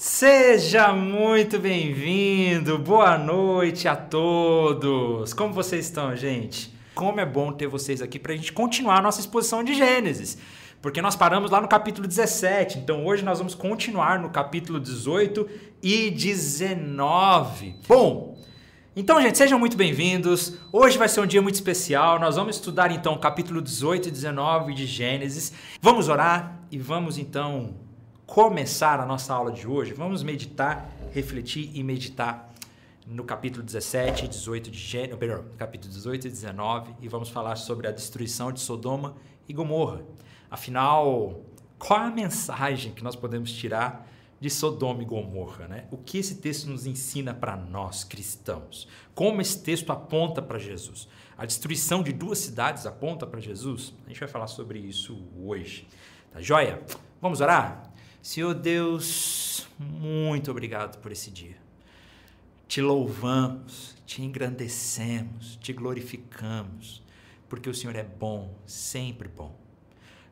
Seja muito bem-vindo, boa noite a todos. Como vocês estão, gente? Como é bom ter vocês aqui para a gente continuar a nossa exposição de Gênesis. Porque nós paramos lá no capítulo 17, então hoje nós vamos continuar no capítulo 18 e 19. Bom, então, gente, sejam muito bem-vindos. Hoje vai ser um dia muito especial. Nós vamos estudar então o capítulo 18 e 19 de Gênesis. Vamos orar e vamos então começar a nossa aula de hoje, vamos meditar, refletir e meditar no capítulo 17 e 18 de Gênesis, perdão, capítulo 18 e 19, e vamos falar sobre a destruição de Sodoma e Gomorra. Afinal, qual é a mensagem que nós podemos tirar de Sodoma e Gomorra, né? O que esse texto nos ensina para nós cristãos? Como esse texto aponta para Jesus? A destruição de duas cidades aponta para Jesus? A gente vai falar sobre isso hoje. Tá joia? Vamos orar? Senhor Deus, muito obrigado por esse dia. Te louvamos, te engrandecemos, te glorificamos, porque o Senhor é bom, sempre bom.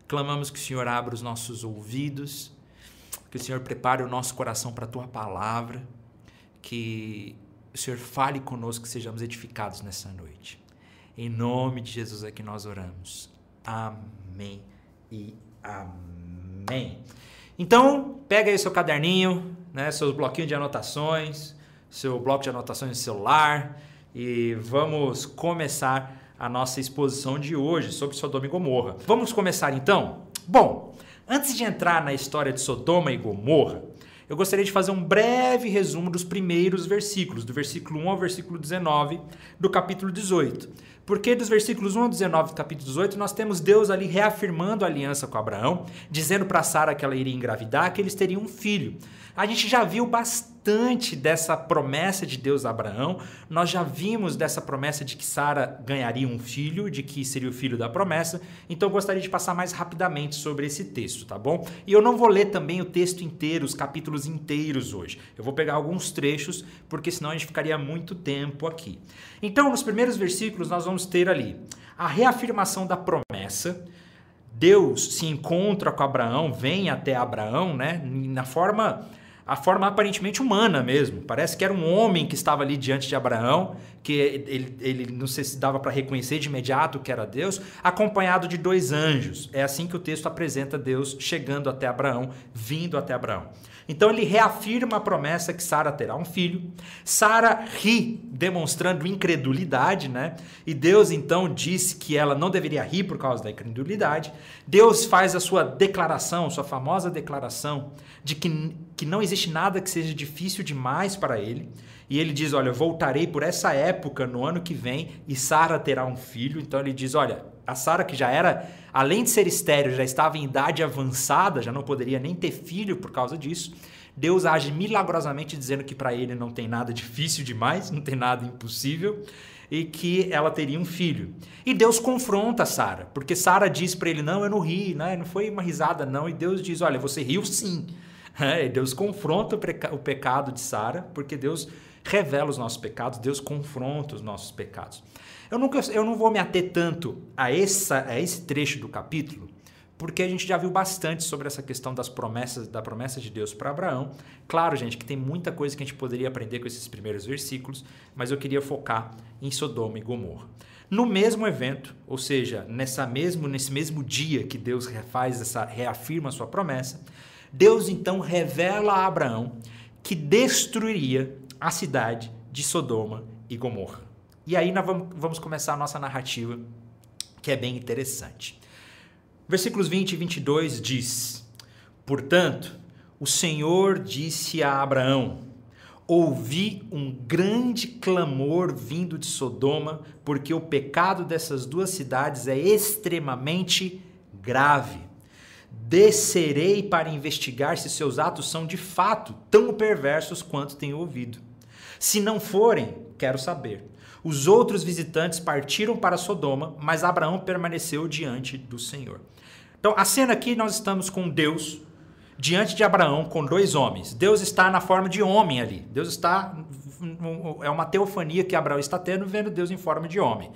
Clamamos que o Senhor abra os nossos ouvidos, que o Senhor prepare o nosso coração para a tua palavra, que o Senhor fale conosco, que sejamos edificados nessa noite. Em nome de Jesus é que nós oramos. Amém e amém. Então, pega aí seu caderninho, né, seus bloquinhos de anotações, seu bloco de anotações no celular e vamos começar a nossa exposição de hoje sobre Sodoma e Gomorra. Vamos começar então? Bom, antes de entrar na história de Sodoma e Gomorra, eu gostaria de fazer um breve resumo dos primeiros versículos, do versículo 1 ao versículo 19 do capítulo 18. Porque dos versículos 1 ao 19 do capítulo 18, nós temos Deus ali reafirmando a aliança com Abraão, dizendo para Sara que ela iria engravidar, que eles teriam um filho. A gente já viu bastante dessa promessa de Deus a Abraão, nós já vimos dessa promessa de que Sara ganharia um filho, de que seria o filho da promessa, então eu gostaria de passar mais rapidamente sobre esse texto, tá bom? E eu não vou ler também o texto inteiro, os capítulos inteiros hoje. Eu vou pegar alguns trechos, porque senão a gente ficaria muito tempo aqui. Então, nos primeiros versículos, nós vamos ter ali a reafirmação da promessa. Deus se encontra com Abraão, vem até Abraão, né? Na forma a forma aparentemente humana mesmo. Parece que era um homem que estava ali diante de Abraão, que ele, ele não sei se dava para reconhecer de imediato que era Deus, acompanhado de dois anjos. É assim que o texto apresenta Deus chegando até Abraão, vindo até Abraão. Então ele reafirma a promessa que Sara terá um filho. Sara ri, demonstrando incredulidade, né? E Deus então diz que ela não deveria rir por causa da incredulidade. Deus faz a sua declaração, sua famosa declaração de que, que não existe nada que seja difícil demais para ele. E ele diz: Olha, voltarei por essa época no ano que vem e Sara terá um filho. Então ele diz: Olha, a Sara, que já era, além de ser estéreo, já estava em idade avançada, já não poderia nem ter filho por causa disso. Deus age milagrosamente dizendo que para ele não tem nada difícil demais, não tem nada impossível e que ela teria um filho. E Deus confronta Sara, porque Sara diz para ele: "Não, eu não ri, né? Não foi uma risada não". E Deus diz: "Olha, você riu sim". É, Deus confronta o pecado de Sara, porque Deus revela os nossos pecados, Deus confronta os nossos pecados. Eu, nunca, eu não vou me ater tanto a, essa, a esse trecho do capítulo, porque a gente já viu bastante sobre essa questão das promessas, da promessa de Deus para Abraão. Claro, gente, que tem muita coisa que a gente poderia aprender com esses primeiros versículos, mas eu queria focar em Sodoma e Gomorra. No mesmo evento, ou seja, nessa mesmo, nesse mesmo dia que Deus refaz essa, reafirma a sua promessa, Deus então revela a Abraão que destruiria a cidade de Sodoma e Gomorra. E aí nós vamos, começar a nossa narrativa, que é bem interessante. Versículos 20 e 22 diz: Portanto, o Senhor disse a Abraão: Ouvi um grande clamor vindo de Sodoma, porque o pecado dessas duas cidades é extremamente grave. Descerei para investigar se seus atos são de fato tão perversos quanto tenho ouvido. Se não forem, quero saber. Os outros visitantes partiram para Sodoma, mas Abraão permaneceu diante do Senhor. Então, a cena aqui nós estamos com Deus diante de Abraão com dois homens. Deus está na forma de homem ali. Deus está é uma teofania que Abraão está tendo vendo Deus em forma de homem.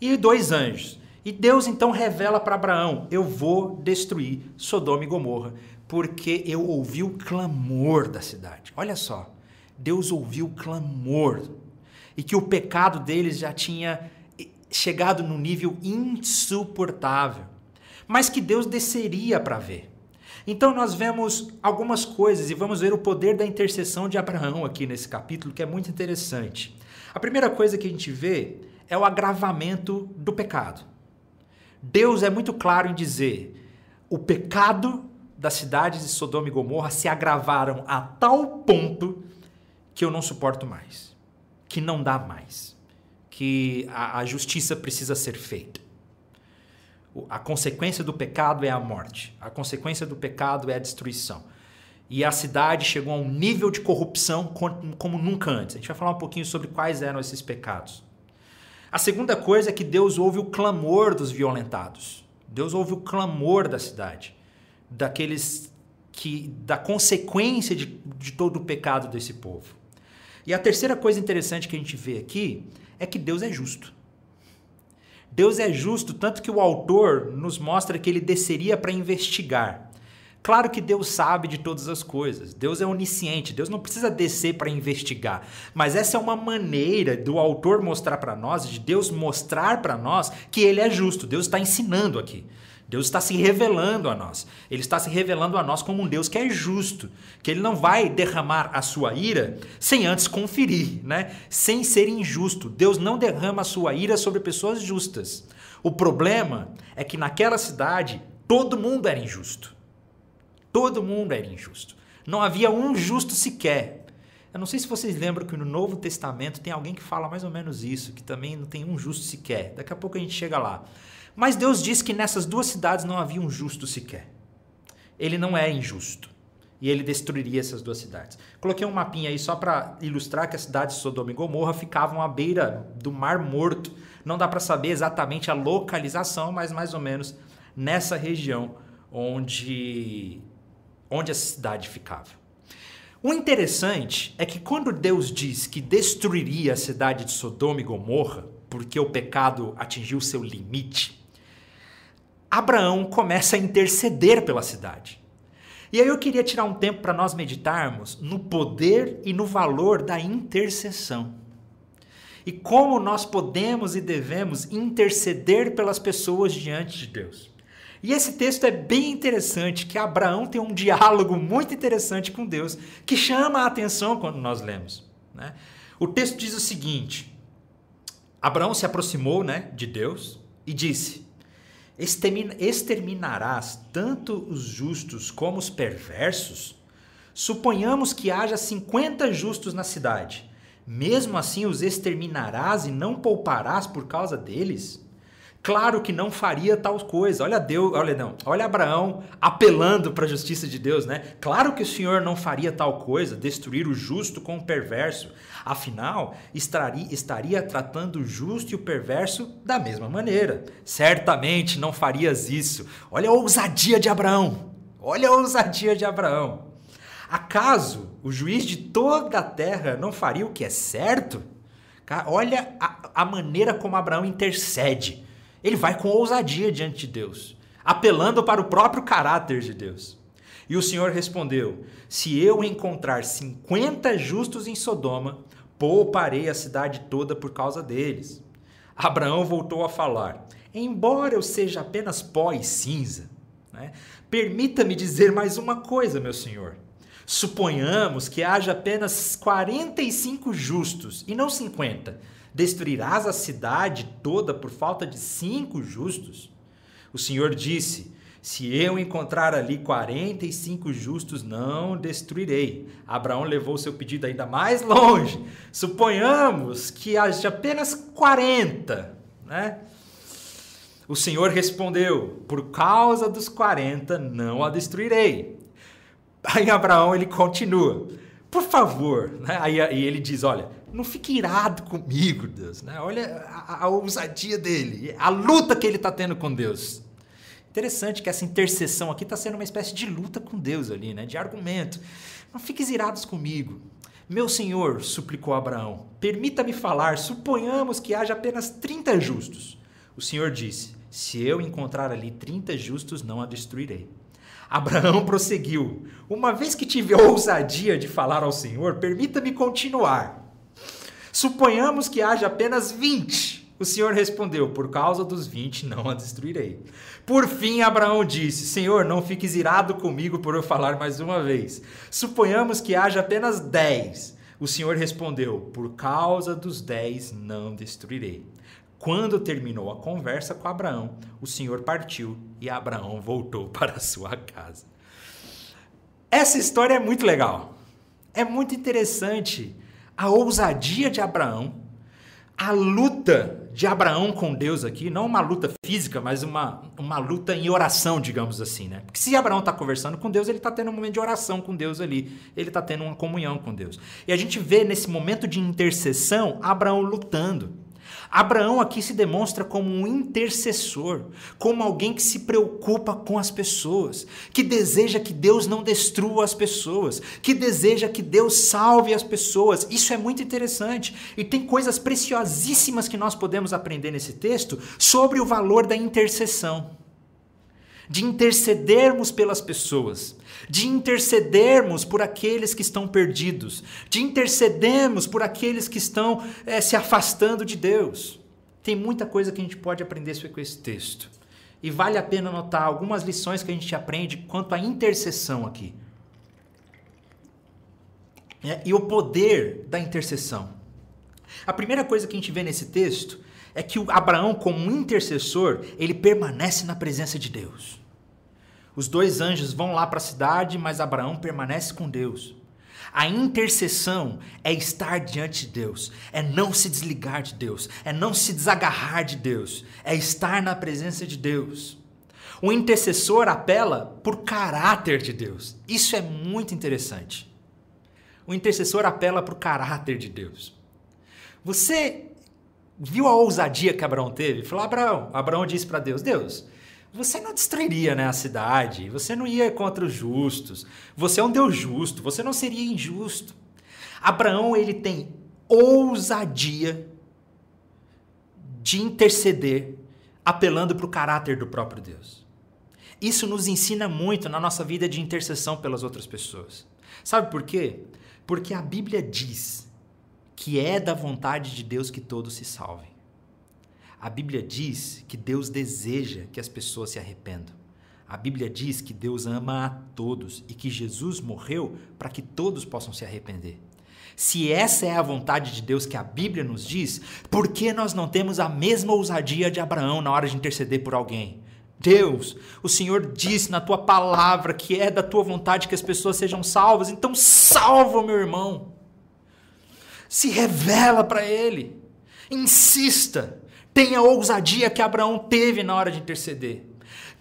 E dois anjos. E Deus então revela para Abraão: Eu vou destruir Sodoma e Gomorra, porque eu ouvi o clamor da cidade. Olha só, Deus ouviu o clamor e que o pecado deles já tinha chegado num nível insuportável, mas que Deus desceria para ver. Então nós vemos algumas coisas e vamos ver o poder da intercessão de Abraão aqui nesse capítulo, que é muito interessante. A primeira coisa que a gente vê é o agravamento do pecado. Deus é muito claro em dizer: o pecado das cidades de Sodoma e Gomorra se agravaram a tal ponto que eu não suporto mais, que não dá mais, que a, a justiça precisa ser feita. A consequência do pecado é a morte. A consequência do pecado é a destruição. E a cidade chegou a um nível de corrupção como nunca antes. A gente vai falar um pouquinho sobre quais eram esses pecados. A segunda coisa é que Deus ouve o clamor dos violentados. Deus ouve o clamor da cidade, daqueles que da consequência de, de todo o pecado desse povo. E a terceira coisa interessante que a gente vê aqui é que Deus é justo. Deus é justo, tanto que o autor nos mostra que ele desceria para investigar. Claro que Deus sabe de todas as coisas, Deus é onisciente, Deus não precisa descer para investigar. Mas essa é uma maneira do autor mostrar para nós, de Deus mostrar para nós que ele é justo. Deus está ensinando aqui. Deus está se revelando a nós. Ele está se revelando a nós como um Deus que é justo, que ele não vai derramar a sua ira sem antes conferir, né? Sem ser injusto. Deus não derrama a sua ira sobre pessoas justas. O problema é que naquela cidade todo mundo era injusto. Todo mundo era injusto. Não havia um justo sequer. Eu não sei se vocês lembram que no Novo Testamento tem alguém que fala mais ou menos isso, que também não tem um justo sequer. Daqui a pouco a gente chega lá. Mas Deus diz que nessas duas cidades não havia um justo sequer. Ele não é injusto. E ele destruiria essas duas cidades. Coloquei um mapinha aí só para ilustrar que as cidades de Sodoma e Gomorra ficavam à beira do Mar Morto. Não dá para saber exatamente a localização, mas mais ou menos nessa região onde, onde a cidade ficava. O interessante é que quando Deus diz que destruiria a cidade de Sodoma e Gomorra, porque o pecado atingiu seu limite, Abraão começa a interceder pela cidade. E aí eu queria tirar um tempo para nós meditarmos no poder e no valor da intercessão. E como nós podemos e devemos interceder pelas pessoas diante de Deus. E esse texto é bem interessante, que Abraão tem um diálogo muito interessante com Deus, que chama a atenção quando nós lemos. Né? O texto diz o seguinte: Abraão se aproximou né, de Deus e disse: exterminarás tanto os justos como os perversos? Suponhamos que haja 50 justos na cidade. Mesmo assim os exterminarás e não pouparás por causa deles? Claro que não faria tal coisa. Olha Deus, olha não, olha Abraão apelando para a justiça de Deus, né? Claro que o Senhor não faria tal coisa, destruir o justo com o perverso. Afinal, estaria, estaria tratando o justo e o perverso da mesma maneira. Certamente não farias isso. Olha a ousadia de Abraão. Olha a ousadia de Abraão. Acaso o juiz de toda a terra não faria o que é certo? Olha a, a maneira como Abraão intercede. Ele vai com ousadia diante de Deus, apelando para o próprio caráter de Deus. E o Senhor respondeu: Se eu encontrar 50 justos em Sodoma, pouparei a cidade toda por causa deles. Abraão voltou a falar: Embora eu seja apenas pó e cinza, né, permita-me dizer mais uma coisa, meu senhor. Suponhamos que haja apenas 45 justos e não 50 Destruirás a cidade toda por falta de cinco justos? O Senhor disse: Se eu encontrar ali quarenta e cinco justos, não destruirei. Abraão levou seu pedido ainda mais longe. Suponhamos que haja apenas quarenta, né? O Senhor respondeu: Por causa dos quarenta, não a destruirei. Aí Abraão ele continua: Por favor, né? aí, aí ele diz: Olha, não fique irado comigo, Deus. Né? Olha a, a ousadia dele, a luta que ele está tendo com Deus. Interessante que essa intercessão aqui está sendo uma espécie de luta com Deus ali, né? de argumento. Não fiques irados comigo. Meu senhor, suplicou Abraão, permita-me falar, suponhamos que haja apenas 30 justos. O senhor disse: Se eu encontrar ali 30 justos, não a destruirei. Abraão prosseguiu: Uma vez que tive a ousadia de falar ao Senhor, permita-me continuar. Suponhamos que haja apenas 20. O Senhor respondeu: Por causa dos 20 não a destruirei. Por fim, Abraão disse: Senhor, não fiques irado comigo por eu falar mais uma vez. Suponhamos que haja apenas 10. O Senhor respondeu: Por causa dos 10 não destruirei. Quando terminou a conversa com Abraão, o Senhor partiu e Abraão voltou para sua casa. Essa história é muito legal. É muito interessante a ousadia de Abraão, a luta de Abraão com Deus aqui, não uma luta física, mas uma, uma luta em oração, digamos assim, né? Porque se Abraão está conversando com Deus, ele está tendo um momento de oração com Deus ali, ele está tendo uma comunhão com Deus. E a gente vê nesse momento de intercessão Abraão lutando. Abraão aqui se demonstra como um intercessor, como alguém que se preocupa com as pessoas, que deseja que Deus não destrua as pessoas, que deseja que Deus salve as pessoas. Isso é muito interessante e tem coisas preciosíssimas que nós podemos aprender nesse texto sobre o valor da intercessão de intercedermos pelas pessoas, de intercedermos por aqueles que estão perdidos, de intercedermos por aqueles que estão é, se afastando de Deus. Tem muita coisa que a gente pode aprender com esse texto. E vale a pena notar algumas lições que a gente aprende quanto à intercessão aqui. É, e o poder da intercessão. A primeira coisa que a gente vê nesse texto é que o Abraão, como intercessor, ele permanece na presença de Deus. Os dois anjos vão lá para a cidade, mas Abraão permanece com Deus. A intercessão é estar diante de Deus, é não se desligar de Deus, é não se desagarrar de Deus, é estar na presença de Deus. O intercessor apela por caráter de Deus. Isso é muito interessante. O intercessor apela para o caráter de Deus. Você viu a ousadia que Abraão teve? Falou: Abraão, Abraão disse para Deus: Deus, você não destruiria né, a cidade, você não ia contra os justos, você é um Deus justo, você não seria injusto. Abraão ele tem ousadia de interceder, apelando para o caráter do próprio Deus. Isso nos ensina muito na nossa vida de intercessão pelas outras pessoas. Sabe por quê? Porque a Bíblia diz que é da vontade de Deus que todos se salvem. A Bíblia diz que Deus deseja que as pessoas se arrependam. A Bíblia diz que Deus ama a todos e que Jesus morreu para que todos possam se arrepender. Se essa é a vontade de Deus que a Bíblia nos diz, por que nós não temos a mesma ousadia de Abraão na hora de interceder por alguém? Deus, o Senhor disse na tua palavra que é da tua vontade que as pessoas sejam salvas, então salva o meu irmão. Se revela para ele. Insista. Tenha a ousadia que Abraão teve na hora de interceder.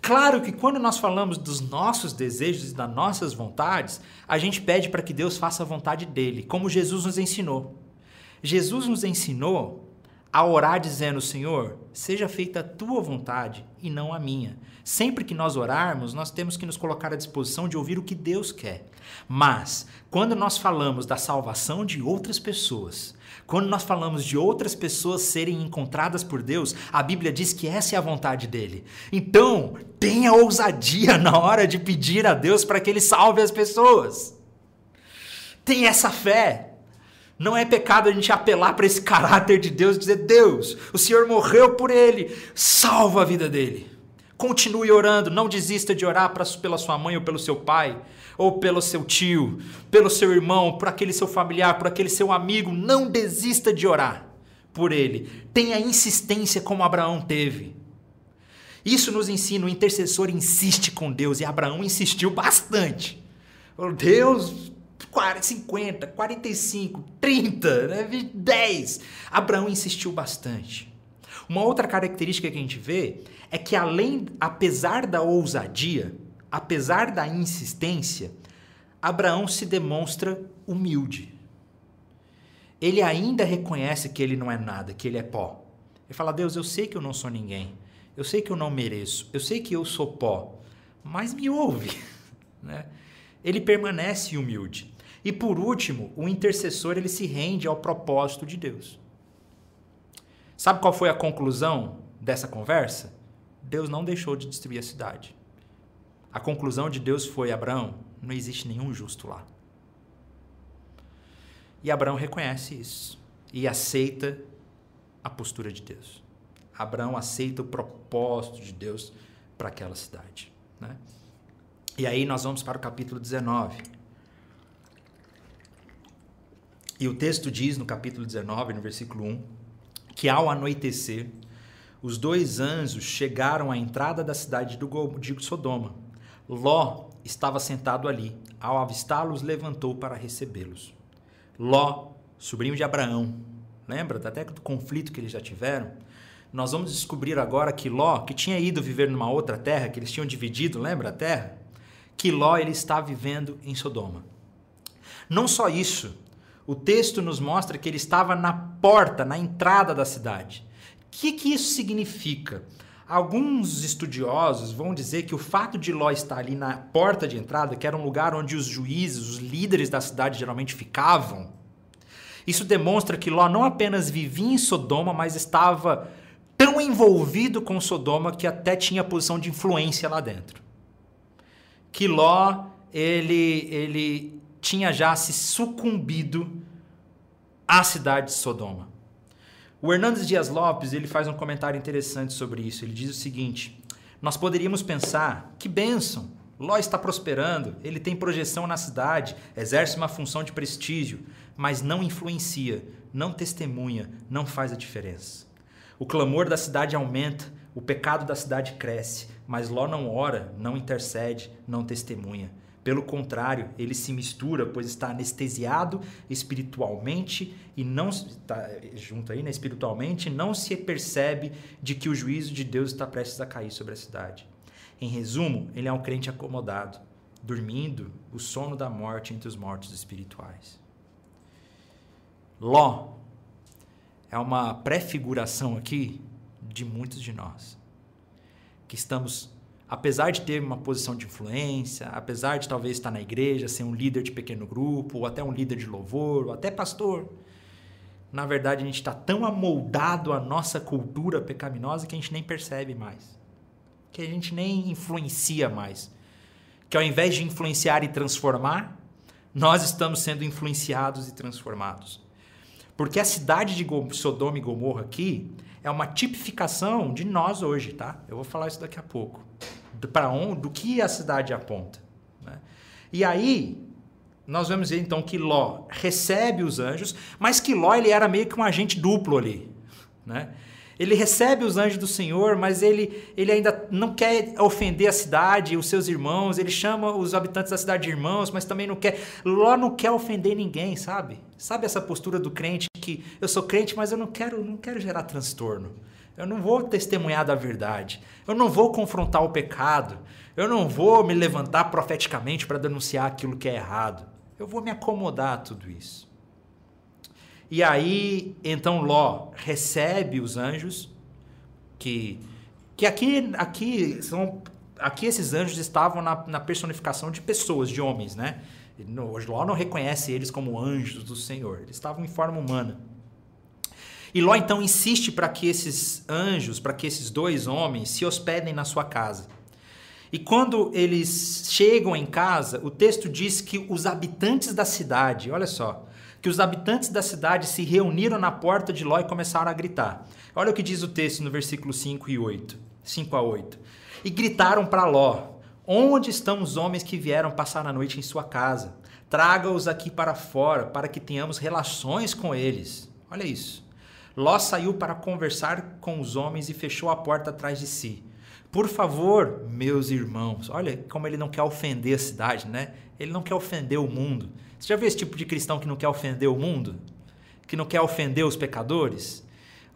Claro que quando nós falamos dos nossos desejos e das nossas vontades, a gente pede para que Deus faça a vontade dele, como Jesus nos ensinou. Jesus nos ensinou a orar dizendo: Senhor, seja feita a tua vontade e não a minha. Sempre que nós orarmos, nós temos que nos colocar à disposição de ouvir o que Deus quer. Mas, quando nós falamos da salvação de outras pessoas, quando nós falamos de outras pessoas serem encontradas por Deus, a Bíblia diz que essa é a vontade dele. Então, tenha ousadia na hora de pedir a Deus para que ele salve as pessoas. Tenha essa fé. Não é pecado a gente apelar para esse caráter de Deus e dizer: Deus, o Senhor morreu por ele, salva a vida dele. Continue orando, não desista de orar pra, pela sua mãe ou pelo seu pai ou pelo seu tio, pelo seu irmão, por aquele seu familiar, por aquele seu amigo, não desista de orar por ele. Tenha insistência como Abraão teve. Isso nos ensina, o intercessor insiste com Deus e Abraão insistiu bastante. Deus, 50, 45, 30, né? 10. Abraão insistiu bastante. Uma outra característica que a gente vê é que além, apesar da ousadia, apesar da insistência, Abraão se demonstra humilde. Ele ainda reconhece que ele não é nada, que ele é pó. Ele fala: Deus, eu sei que eu não sou ninguém. Eu sei que eu não mereço. Eu sei que eu sou pó. Mas me ouve. Né? Ele permanece humilde. E por último, o intercessor ele se rende ao propósito de Deus. Sabe qual foi a conclusão dessa conversa? Deus não deixou de destruir a cidade. A conclusão de Deus foi: Abraão, não existe nenhum justo lá. E Abraão reconhece isso e aceita a postura de Deus. Abraão aceita o propósito de Deus para aquela cidade. Né? E aí nós vamos para o capítulo 19. E o texto diz no capítulo 19, no versículo 1, que ao anoitecer, os dois anjos chegaram à entrada da cidade de Sodoma. Ló estava sentado ali. Ao avistá-los, levantou para recebê-los. Ló, sobrinho de Abraão, lembra até do conflito que eles já tiveram? Nós vamos descobrir agora que Ló, que tinha ido viver numa outra terra, que eles tinham dividido, lembra a terra? Que Ló ele está vivendo em Sodoma. Não só isso, o texto nos mostra que ele estava na porta, na entrada da cidade. O que, que isso significa? Alguns estudiosos vão dizer que o fato de Ló estar ali na porta de entrada, que era um lugar onde os juízes, os líderes da cidade geralmente ficavam, isso demonstra que Ló não apenas vivia em Sodoma, mas estava tão envolvido com Sodoma que até tinha posição de influência lá dentro. Que Ló, ele, ele tinha já se sucumbido à cidade de Sodoma. O Hernandes Dias Lopes ele faz um comentário interessante sobre isso. Ele diz o seguinte: Nós poderíamos pensar que bênção, Ló está prosperando, ele tem projeção na cidade, exerce uma função de prestígio, mas não influencia, não testemunha, não faz a diferença. O clamor da cidade aumenta, o pecado da cidade cresce, mas Ló não ora, não intercede, não testemunha. Pelo contrário, ele se mistura, pois está anestesiado espiritualmente e não está junto aí, né, espiritualmente, não se percebe de que o juízo de Deus está prestes a cair sobre a cidade. Em resumo, ele é um crente acomodado, dormindo o sono da morte entre os mortos espirituais. Ló é uma prefiguração aqui de muitos de nós que estamos apesar de ter uma posição de influência, apesar de talvez estar na igreja, ser um líder de pequeno grupo, ou até um líder de louvor, ou até pastor, na verdade a gente está tão amoldado à nossa cultura pecaminosa que a gente nem percebe mais, que a gente nem influencia mais, que ao invés de influenciar e transformar, nós estamos sendo influenciados e transformados. Porque a cidade de Sodoma e Gomorra aqui é uma tipificação de nós hoje, tá? Eu vou falar isso daqui a pouco para onde, do que a cidade aponta. Né? E aí nós vamos ver então que Ló recebe os anjos, mas que Ló ele era meio que um agente duplo ali, né? Ele recebe os anjos do Senhor, mas ele, ele ainda não quer ofender a cidade, os seus irmãos. Ele chama os habitantes da cidade de irmãos, mas também não quer. Ló não quer ofender ninguém, sabe? Sabe essa postura do crente que eu sou crente, mas eu não quero, não quero gerar transtorno. Eu não vou testemunhar da verdade. Eu não vou confrontar o pecado. Eu não vou me levantar profeticamente para denunciar aquilo que é errado. Eu vou me acomodar a tudo isso. E aí, então Ló recebe os anjos que que aqui aqui são aqui esses anjos estavam na, na personificação de pessoas, de homens, né? Ló não reconhece eles como anjos do Senhor. Eles estavam em forma humana. E Ló então insiste para que esses anjos, para que esses dois homens se hospedem na sua casa. E quando eles chegam em casa, o texto diz que os habitantes da cidade, olha só, que os habitantes da cidade se reuniram na porta de Ló e começaram a gritar. Olha o que diz o texto no versículo 5 e 8, 5 a 8. E gritaram para Ló: Onde estão os homens que vieram passar a noite em sua casa? Traga-os aqui para fora, para que tenhamos relações com eles. Olha isso. Ló saiu para conversar com os homens e fechou a porta atrás de si. Por favor, meus irmãos, olha como ele não quer ofender a cidade, né? Ele não quer ofender o mundo. Você já viu esse tipo de cristão que não quer ofender o mundo? Que não quer ofender os pecadores?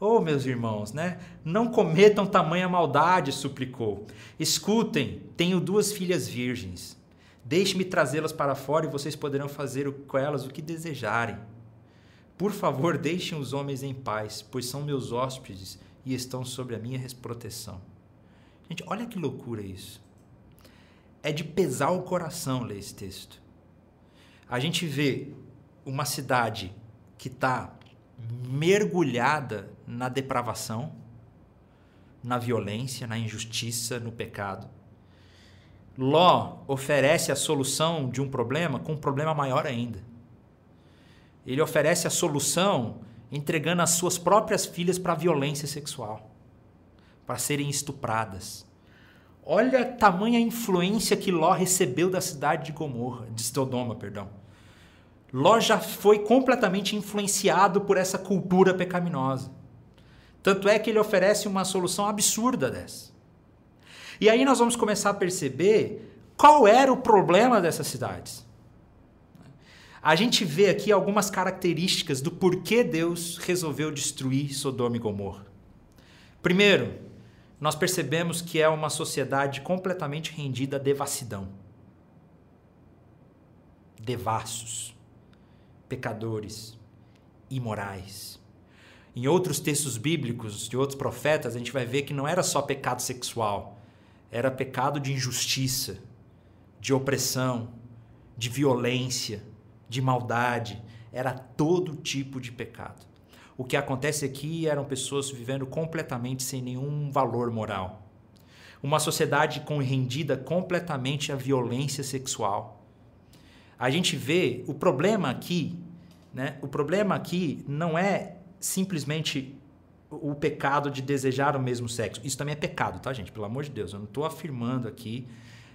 Oh, meus irmãos, né? Não cometam tamanha maldade, suplicou. Escutem, tenho duas filhas virgens. Deixe-me trazê-las para fora e vocês poderão fazer com elas o que desejarem. Por favor, deixem os homens em paz, pois são meus hóspedes e estão sob a minha proteção. Gente, olha que loucura isso. É de pesar o coração ler esse texto. A gente vê uma cidade que está mergulhada na depravação, na violência, na injustiça, no pecado. Ló oferece a solução de um problema com um problema maior ainda. Ele oferece a solução entregando as suas próprias filhas para violência sexual, para serem estupradas. Olha a tamanha influência que Ló recebeu da cidade de Gomorra, de Sodoma, perdão. Ló já foi completamente influenciado por essa cultura pecaminosa. Tanto é que ele oferece uma solução absurda dessa. E aí nós vamos começar a perceber qual era o problema dessas cidades. A gente vê aqui algumas características do porquê Deus resolveu destruir Sodoma e Gomorra. Primeiro, nós percebemos que é uma sociedade completamente rendida à devassidão. Devassos, pecadores, imorais. Em outros textos bíblicos de outros profetas, a gente vai ver que não era só pecado sexual, era pecado de injustiça, de opressão, de violência, de maldade, era todo tipo de pecado. O que acontece aqui eram pessoas vivendo completamente sem nenhum valor moral. Uma sociedade com rendida completamente à violência sexual. A gente vê o problema aqui, né? O problema aqui não é simplesmente o pecado de desejar o mesmo sexo. Isso também é pecado, tá, gente? Pelo amor de Deus, eu não estou afirmando aqui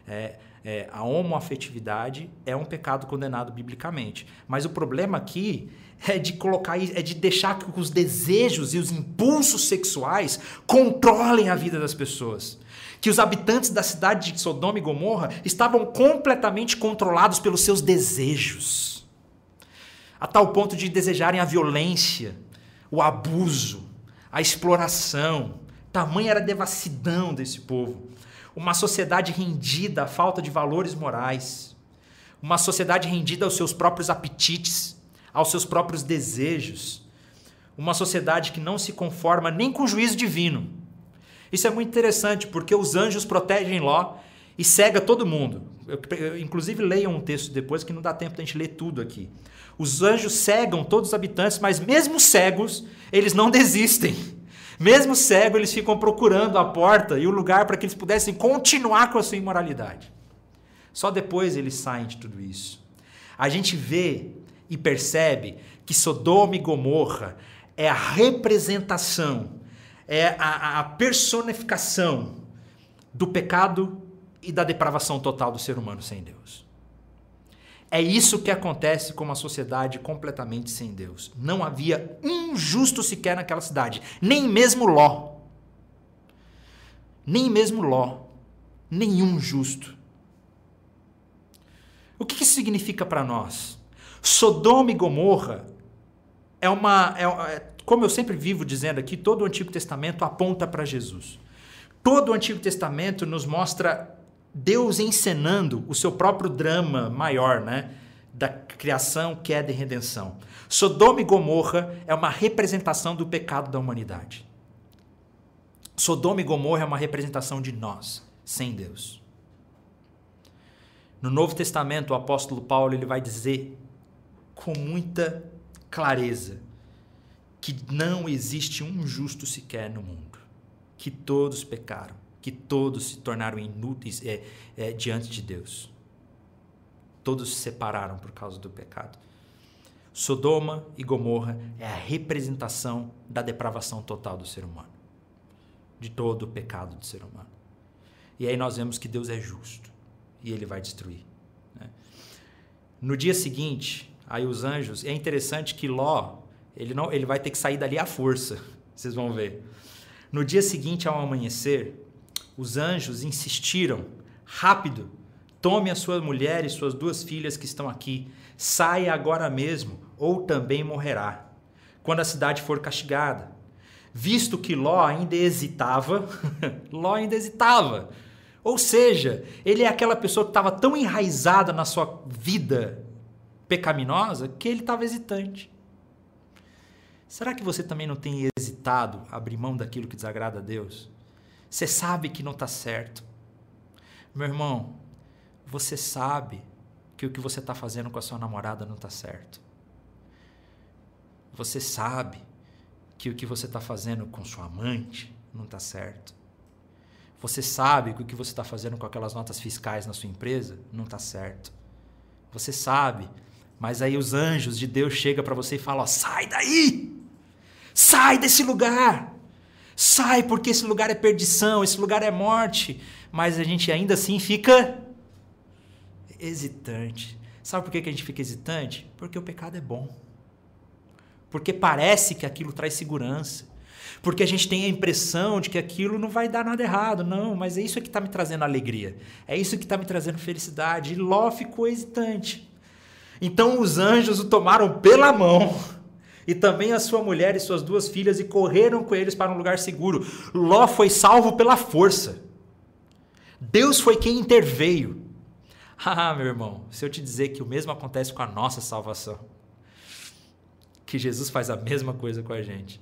é, é, a homoafetividade é um pecado condenado biblicamente. Mas o problema aqui é de colocar, é de deixar que os desejos e os impulsos sexuais controlem a vida das pessoas. Que os habitantes da cidade de Sodoma e Gomorra estavam completamente controlados pelos seus desejos, a tal ponto de desejarem a violência, o abuso, a exploração. Tamanha era a devassidão desse povo uma sociedade rendida à falta de valores morais, uma sociedade rendida aos seus próprios apetites, aos seus próprios desejos, uma sociedade que não se conforma nem com o juízo divino. Isso é muito interessante porque os anjos protegem Ló e cega todo mundo. Inclusive, leiam um texto depois que não dá tempo da gente ler tudo aqui. Os anjos cegam todos os habitantes, mas mesmo cegos, eles não desistem. Mesmo cego, eles ficam procurando a porta e o lugar para que eles pudessem continuar com a sua imoralidade. Só depois eles saem de tudo isso. A gente vê e percebe que Sodoma e Gomorra é a representação, é a, a personificação do pecado e da depravação total do ser humano sem Deus. É isso que acontece com uma sociedade completamente sem Deus. Não havia um justo sequer naquela cidade, nem mesmo Ló. Nem mesmo Ló. Nenhum justo. O que isso significa para nós? Sodoma e Gomorra é uma. É, é, como eu sempre vivo dizendo aqui, todo o Antigo Testamento aponta para Jesus. Todo o Antigo Testamento nos mostra Deus encenando o seu próprio drama maior, né? Da criação, queda e redenção. Sodoma e Gomorra é uma representação do pecado da humanidade. Sodoma e Gomorra é uma representação de nós, sem Deus. No Novo Testamento, o apóstolo Paulo ele vai dizer com muita clareza que não existe um justo sequer no mundo, que todos pecaram que todos se tornaram inúteis é, é, diante de Deus. Todos se separaram por causa do pecado. Sodoma e Gomorra é a representação da depravação total do ser humano, de todo o pecado do ser humano. E aí nós vemos que Deus é justo e ele vai destruir. Né? No dia seguinte, aí os anjos, é interessante que Ló, ele, não, ele vai ter que sair dali à força, vocês vão ver. No dia seguinte, ao amanhecer, os anjos insistiram: rápido, tome a sua mulher e suas duas filhas que estão aqui, saia agora mesmo, ou também morrerá, quando a cidade for castigada. Visto que Ló ainda hesitava, Ló ainda hesitava. Ou seja, ele é aquela pessoa que estava tão enraizada na sua vida pecaminosa que ele estava hesitante. Será que você também não tem hesitado abrir mão daquilo que desagrada a Deus? Você sabe que não está certo. Meu irmão, você sabe que o que você está fazendo com a sua namorada não está certo. Você sabe que o que você está fazendo com sua amante não está certo. Você sabe que o que você está fazendo com aquelas notas fiscais na sua empresa não está certo. Você sabe, mas aí os anjos de Deus chegam para você e falam: ó, sai daí! Sai desse lugar! Sai, porque esse lugar é perdição, esse lugar é morte. Mas a gente ainda assim fica hesitante. Sabe por que a gente fica hesitante? Porque o pecado é bom. Porque parece que aquilo traz segurança. Porque a gente tem a impressão de que aquilo não vai dar nada errado. Não, mas é isso que está me trazendo alegria. É isso que está me trazendo felicidade. E Ló ficou hesitante. Então os anjos o tomaram pela mão e também a sua mulher e suas duas filhas, e correram com eles para um lugar seguro. Ló foi salvo pela força. Deus foi quem interveio. Ah, meu irmão, se eu te dizer que o mesmo acontece com a nossa salvação, que Jesus faz a mesma coisa com a gente,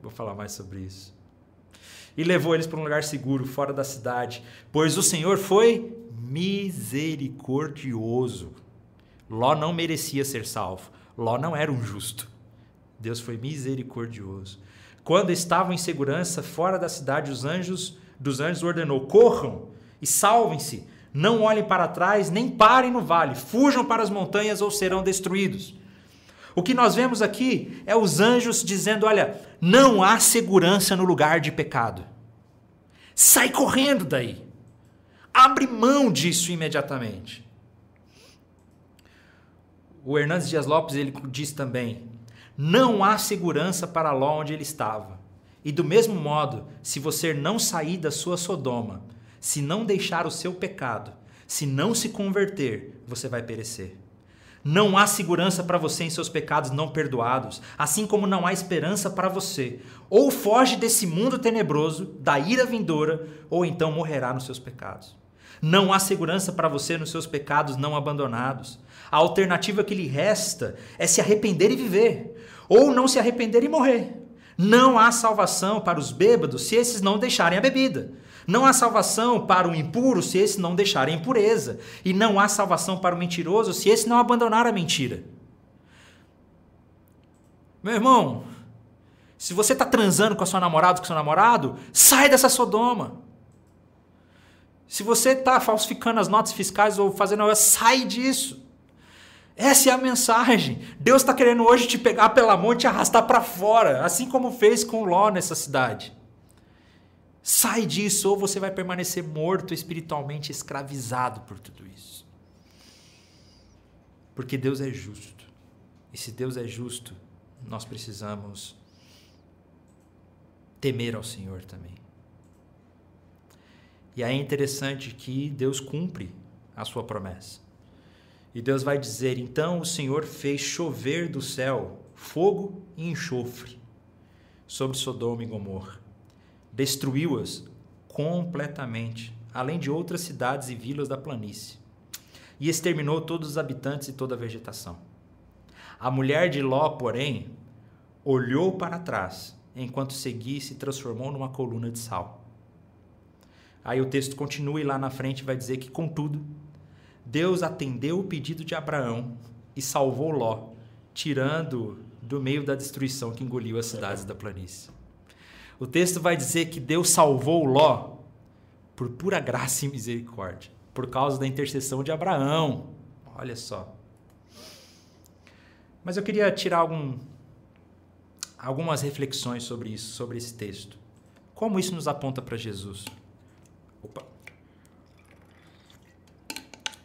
vou falar mais sobre isso. E levou eles para um lugar seguro, fora da cidade, pois o Senhor foi misericordioso. Ló não merecia ser salvo. Ló não era um justo. Deus foi misericordioso. Quando estavam em segurança fora da cidade, os anjos dos anjos ordenou: corram e salvem-se. Não olhem para trás, nem parem no vale. Fujam para as montanhas ou serão destruídos. O que nós vemos aqui é os anjos dizendo: olha, não há segurança no lugar de pecado. Sai correndo daí. Abre mão disso imediatamente. O Hernandes Dias Lopes ele diz também: não há segurança para Ló onde ele estava. E do mesmo modo, se você não sair da sua Sodoma, se não deixar o seu pecado, se não se converter, você vai perecer. Não há segurança para você em seus pecados não perdoados, assim como não há esperança para você. Ou foge desse mundo tenebroso, da ira vindoura, ou então morrerá nos seus pecados. Não há segurança para você nos seus pecados não abandonados. A alternativa que lhe resta é se arrepender e viver ou não se arrepender e morrer. Não há salvação para os bêbados se esses não deixarem a bebida. Não há salvação para o impuro se esses não deixarem a impureza. E não há salvação para o mentiroso se esse não abandonar a mentira. Meu irmão, se você está transando com a sua namorada, com o seu namorado, sai dessa Sodoma. Se você está falsificando as notas fiscais ou fazendo, sai disso. Essa é a mensagem. Deus está querendo hoje te pegar pela mão e te arrastar para fora, assim como fez com Ló nessa cidade. Sai disso ou você vai permanecer morto espiritualmente, escravizado por tudo isso. Porque Deus é justo. E se Deus é justo, nós precisamos temer ao Senhor também. E aí é interessante que Deus cumpre a sua promessa. E Deus vai dizer: Então o Senhor fez chover do céu fogo e enxofre sobre Sodoma e Gomorra. Destruiu-as completamente, além de outras cidades e vilas da planície. E exterminou todos os habitantes e toda a vegetação. A mulher de Ló, porém, olhou para trás, enquanto seguia e se transformou numa coluna de sal. Aí o texto continua e lá na frente vai dizer que, contudo, Deus atendeu o pedido de Abraão e salvou Ló, tirando do meio da destruição que engoliu as cidades da planície. O texto vai dizer que Deus salvou Ló por pura graça e misericórdia, por causa da intercessão de Abraão. Olha só. Mas eu queria tirar algum, algumas reflexões sobre isso, sobre esse texto. Como isso nos aponta para Jesus?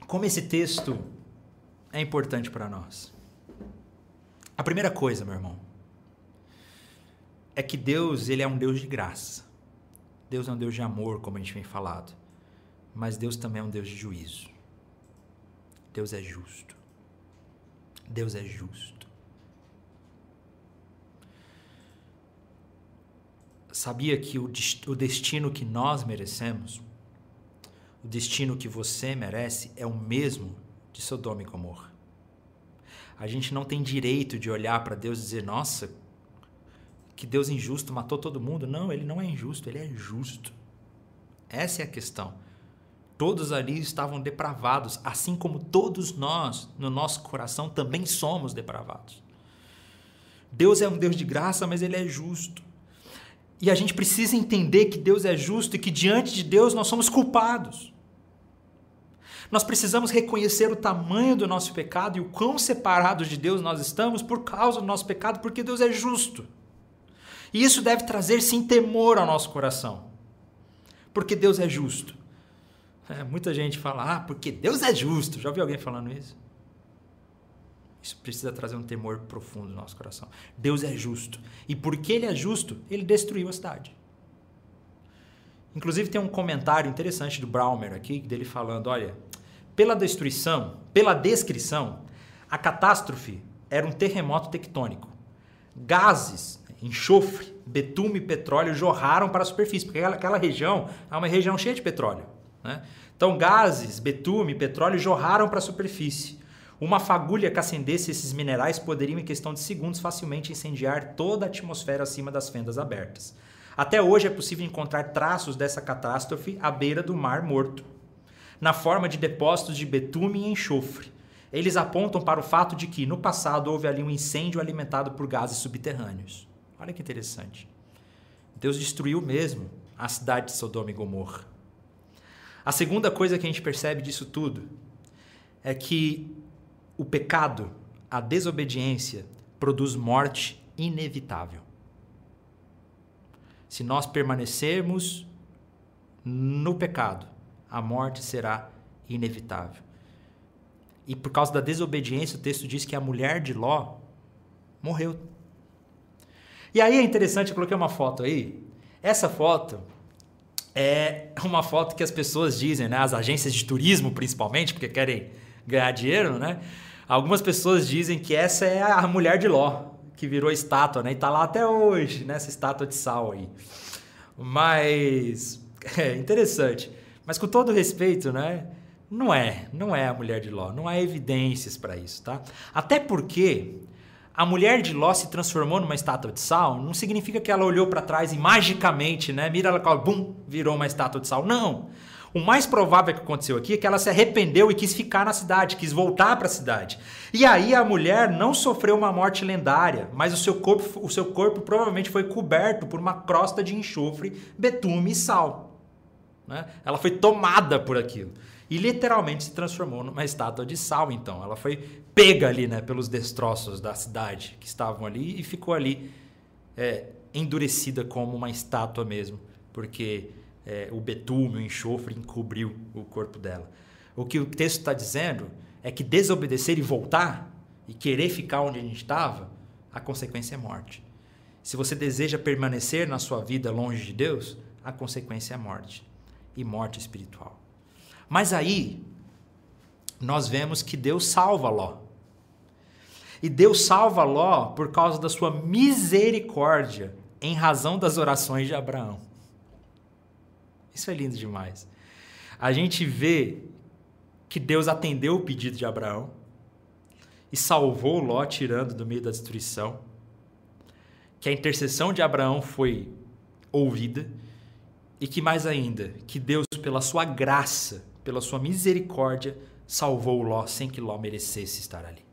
Como esse texto é importante para nós. A primeira coisa, meu irmão, é que Deus, ele é um Deus de graça. Deus é um Deus de amor, como a gente vem falado. Mas Deus também é um Deus de juízo. Deus é justo. Deus é justo. Sabia que o destino que nós merecemos o destino que você merece é o mesmo de Sodoma e Gomorra. A gente não tem direito de olhar para Deus e dizer, nossa, que Deus injusto matou todo mundo. Não, ele não é injusto, ele é justo. Essa é a questão. Todos ali estavam depravados, assim como todos nós, no nosso coração, também somos depravados. Deus é um Deus de graça, mas ele é justo. E a gente precisa entender que Deus é justo e que diante de Deus nós somos culpados. Nós precisamos reconhecer o tamanho do nosso pecado e o quão separados de Deus nós estamos por causa do nosso pecado, porque Deus é justo. E isso deve trazer sim temor ao nosso coração, porque Deus é justo. É, muita gente fala, ah, porque Deus é justo. Já ouviu alguém falando isso? Isso precisa trazer um temor profundo no nosso coração. Deus é justo. E porque Ele é justo, Ele destruiu a cidade. Inclusive tem um comentário interessante do Braumer aqui, dele falando, olha, pela destruição, pela descrição, a catástrofe era um terremoto tectônico. Gases, enxofre, betume e petróleo jorraram para a superfície, porque aquela, aquela região é uma região cheia de petróleo. Né? Então, gases, betume, petróleo jorraram para a superfície. Uma fagulha que acendesse esses minerais poderia, em questão de segundos, facilmente incendiar toda a atmosfera acima das fendas abertas. Até hoje é possível encontrar traços dessa catástrofe à beira do Mar Morto, na forma de depósitos de betume e enxofre. Eles apontam para o fato de que, no passado, houve ali um incêndio alimentado por gases subterrâneos. Olha que interessante. Deus destruiu mesmo a cidade de Sodoma e Gomorra. A segunda coisa que a gente percebe disso tudo é que o pecado, a desobediência, produz morte inevitável. Se nós permanecermos no pecado, a morte será inevitável. E por causa da desobediência, o texto diz que a mulher de Ló morreu. E aí é interessante, eu coloquei uma foto aí. Essa foto é uma foto que as pessoas dizem, né? As agências de turismo, principalmente, porque querem ganhar dinheiro, né? Algumas pessoas dizem que essa é a mulher de Ló, que virou estátua, né? E tá lá até hoje, nessa estátua de sal aí. Mas é interessante. Mas com todo respeito, né? Não é, não é a mulher de Ló, não há evidências para isso, tá? Até porque a mulher de Ló se transformou numa estátua de sal, não significa que ela olhou para trás e magicamente, né, mira ela, bum, virou uma estátua de sal. Não. O mais provável que aconteceu aqui é que ela se arrependeu e quis ficar na cidade, quis voltar para a cidade. E aí a mulher não sofreu uma morte lendária, mas o seu corpo, o seu corpo provavelmente foi coberto por uma crosta de enxofre, betume e sal. Né? Ela foi tomada por aquilo e literalmente se transformou numa estátua de sal. Então, ela foi pega ali, né, pelos destroços da cidade que estavam ali e ficou ali é, endurecida como uma estátua mesmo, porque é, o betume, o enxofre encobriu o corpo dela. O que o texto está dizendo é que desobedecer e voltar e querer ficar onde a gente estava, a consequência é morte. Se você deseja permanecer na sua vida longe de Deus, a consequência é morte e morte espiritual. Mas aí nós vemos que Deus salva Ló. E Deus salva Ló por causa da sua misericórdia, em razão das orações de Abraão. Isso é lindo demais. A gente vê que Deus atendeu o pedido de Abraão e salvou Ló tirando do meio da destruição. Que a intercessão de Abraão foi ouvida e que mais ainda, que Deus pela sua graça, pela sua misericórdia, salvou Ló sem que Ló merecesse estar ali.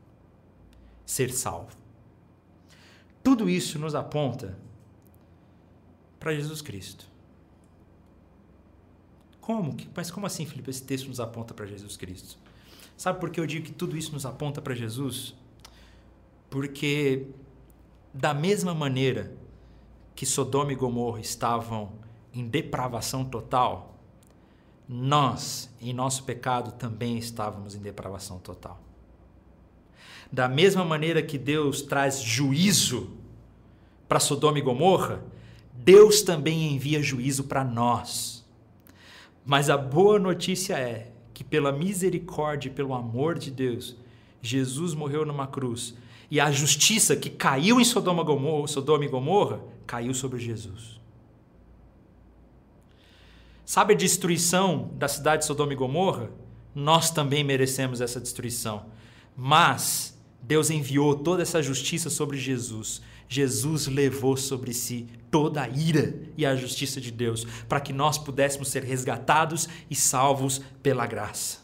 Ser salvo. Tudo isso nos aponta para Jesus Cristo. Como? Mas como assim, Felipe? Esse texto nos aponta para Jesus Cristo. Sabe por que eu digo que tudo isso nos aponta para Jesus? Porque, da mesma maneira que Sodoma e Gomorra estavam em depravação total, nós, em nosso pecado, também estávamos em depravação total. Da mesma maneira que Deus traz juízo para Sodoma e Gomorra, Deus também envia juízo para nós. Mas a boa notícia é que, pela misericórdia e pelo amor de Deus, Jesus morreu numa cruz e a justiça que caiu em Sodoma, Gomorra, Sodoma e Gomorra caiu sobre Jesus. Sabe a destruição da cidade de Sodoma e Gomorra? Nós também merecemos essa destruição. Mas Deus enviou toda essa justiça sobre Jesus Jesus levou sobre si toda a ira e a justiça de Deus, para que nós pudéssemos ser resgatados e salvos pela graça.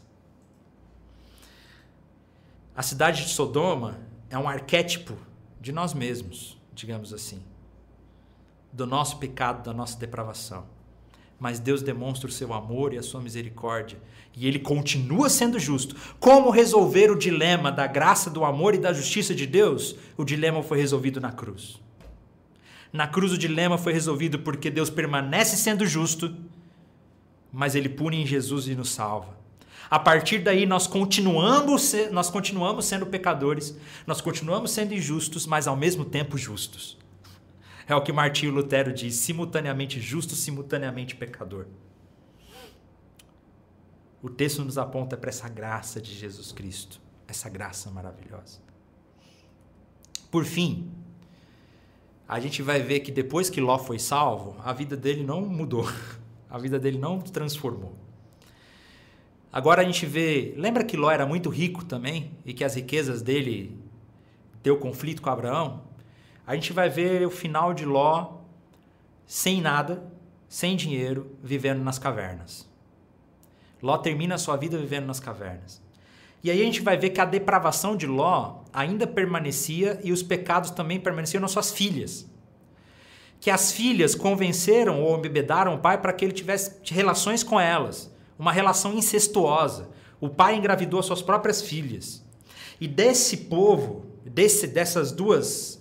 A cidade de Sodoma é um arquétipo de nós mesmos, digamos assim. do nosso pecado, da nossa depravação. Mas Deus demonstra o seu amor e a sua misericórdia. E ele continua sendo justo. Como resolver o dilema da graça, do amor e da justiça de Deus? O dilema foi resolvido na cruz. Na cruz, o dilema foi resolvido porque Deus permanece sendo justo, mas ele pune em Jesus e nos salva. A partir daí, nós continuamos, nós continuamos sendo pecadores, nós continuamos sendo injustos, mas ao mesmo tempo justos. É o que Martinho Lutero diz: simultaneamente justo, simultaneamente pecador. O texto nos aponta para essa graça de Jesus Cristo, essa graça maravilhosa. Por fim, a gente vai ver que depois que Ló foi salvo, a vida dele não mudou, a vida dele não transformou. Agora a gente vê, lembra que Ló era muito rico também e que as riquezas dele deu conflito com Abraão? A gente vai ver o final de Ló sem nada, sem dinheiro, vivendo nas cavernas. Ló termina a sua vida vivendo nas cavernas. E aí a gente vai ver que a depravação de Ló ainda permanecia e os pecados também permaneciam nas suas filhas. Que as filhas convenceram ou embebedaram o pai para que ele tivesse relações com elas, uma relação incestuosa. O pai engravidou suas próprias filhas. E desse povo, desse, dessas duas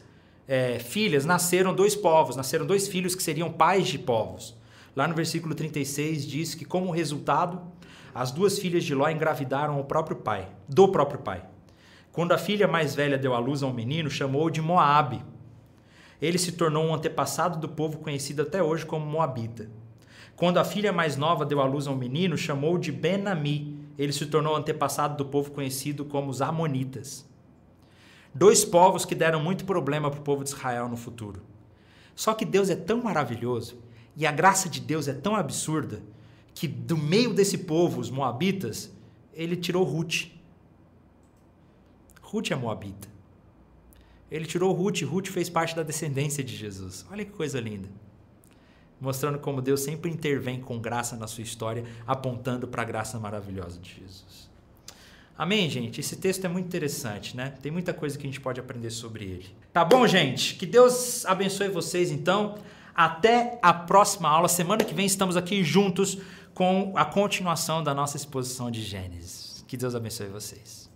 é, filhas, nasceram dois povos, nasceram dois filhos que seriam pais de povos. Lá no versículo 36 diz que, como resultado, as duas filhas de Ló engravidaram o próprio pai, do próprio pai. Quando a filha mais velha deu à luz a um menino, chamou-o de Moabe. Ele se tornou um antepassado do povo conhecido até hoje como Moabita. Quando a filha mais nova deu à luz a um menino, chamou-o de Benami. Ele se tornou antepassado do povo conhecido como os Amonitas. Dois povos que deram muito problema para o povo de Israel no futuro. Só que Deus é tão maravilhoso e a graça de Deus é tão absurda que do meio desse povo, os moabitas, ele tirou Ruth. Ruth é moabita. Ele tirou Ruth, Ruth fez parte da descendência de Jesus. Olha que coisa linda. Mostrando como Deus sempre intervém com graça na sua história, apontando para a graça maravilhosa de Jesus. Amém, gente? Esse texto é muito interessante, né? Tem muita coisa que a gente pode aprender sobre ele. Tá bom, gente? Que Deus abençoe vocês, então. Até a próxima aula. Semana que vem estamos aqui juntos com a continuação da nossa exposição de Gênesis. Que Deus abençoe vocês.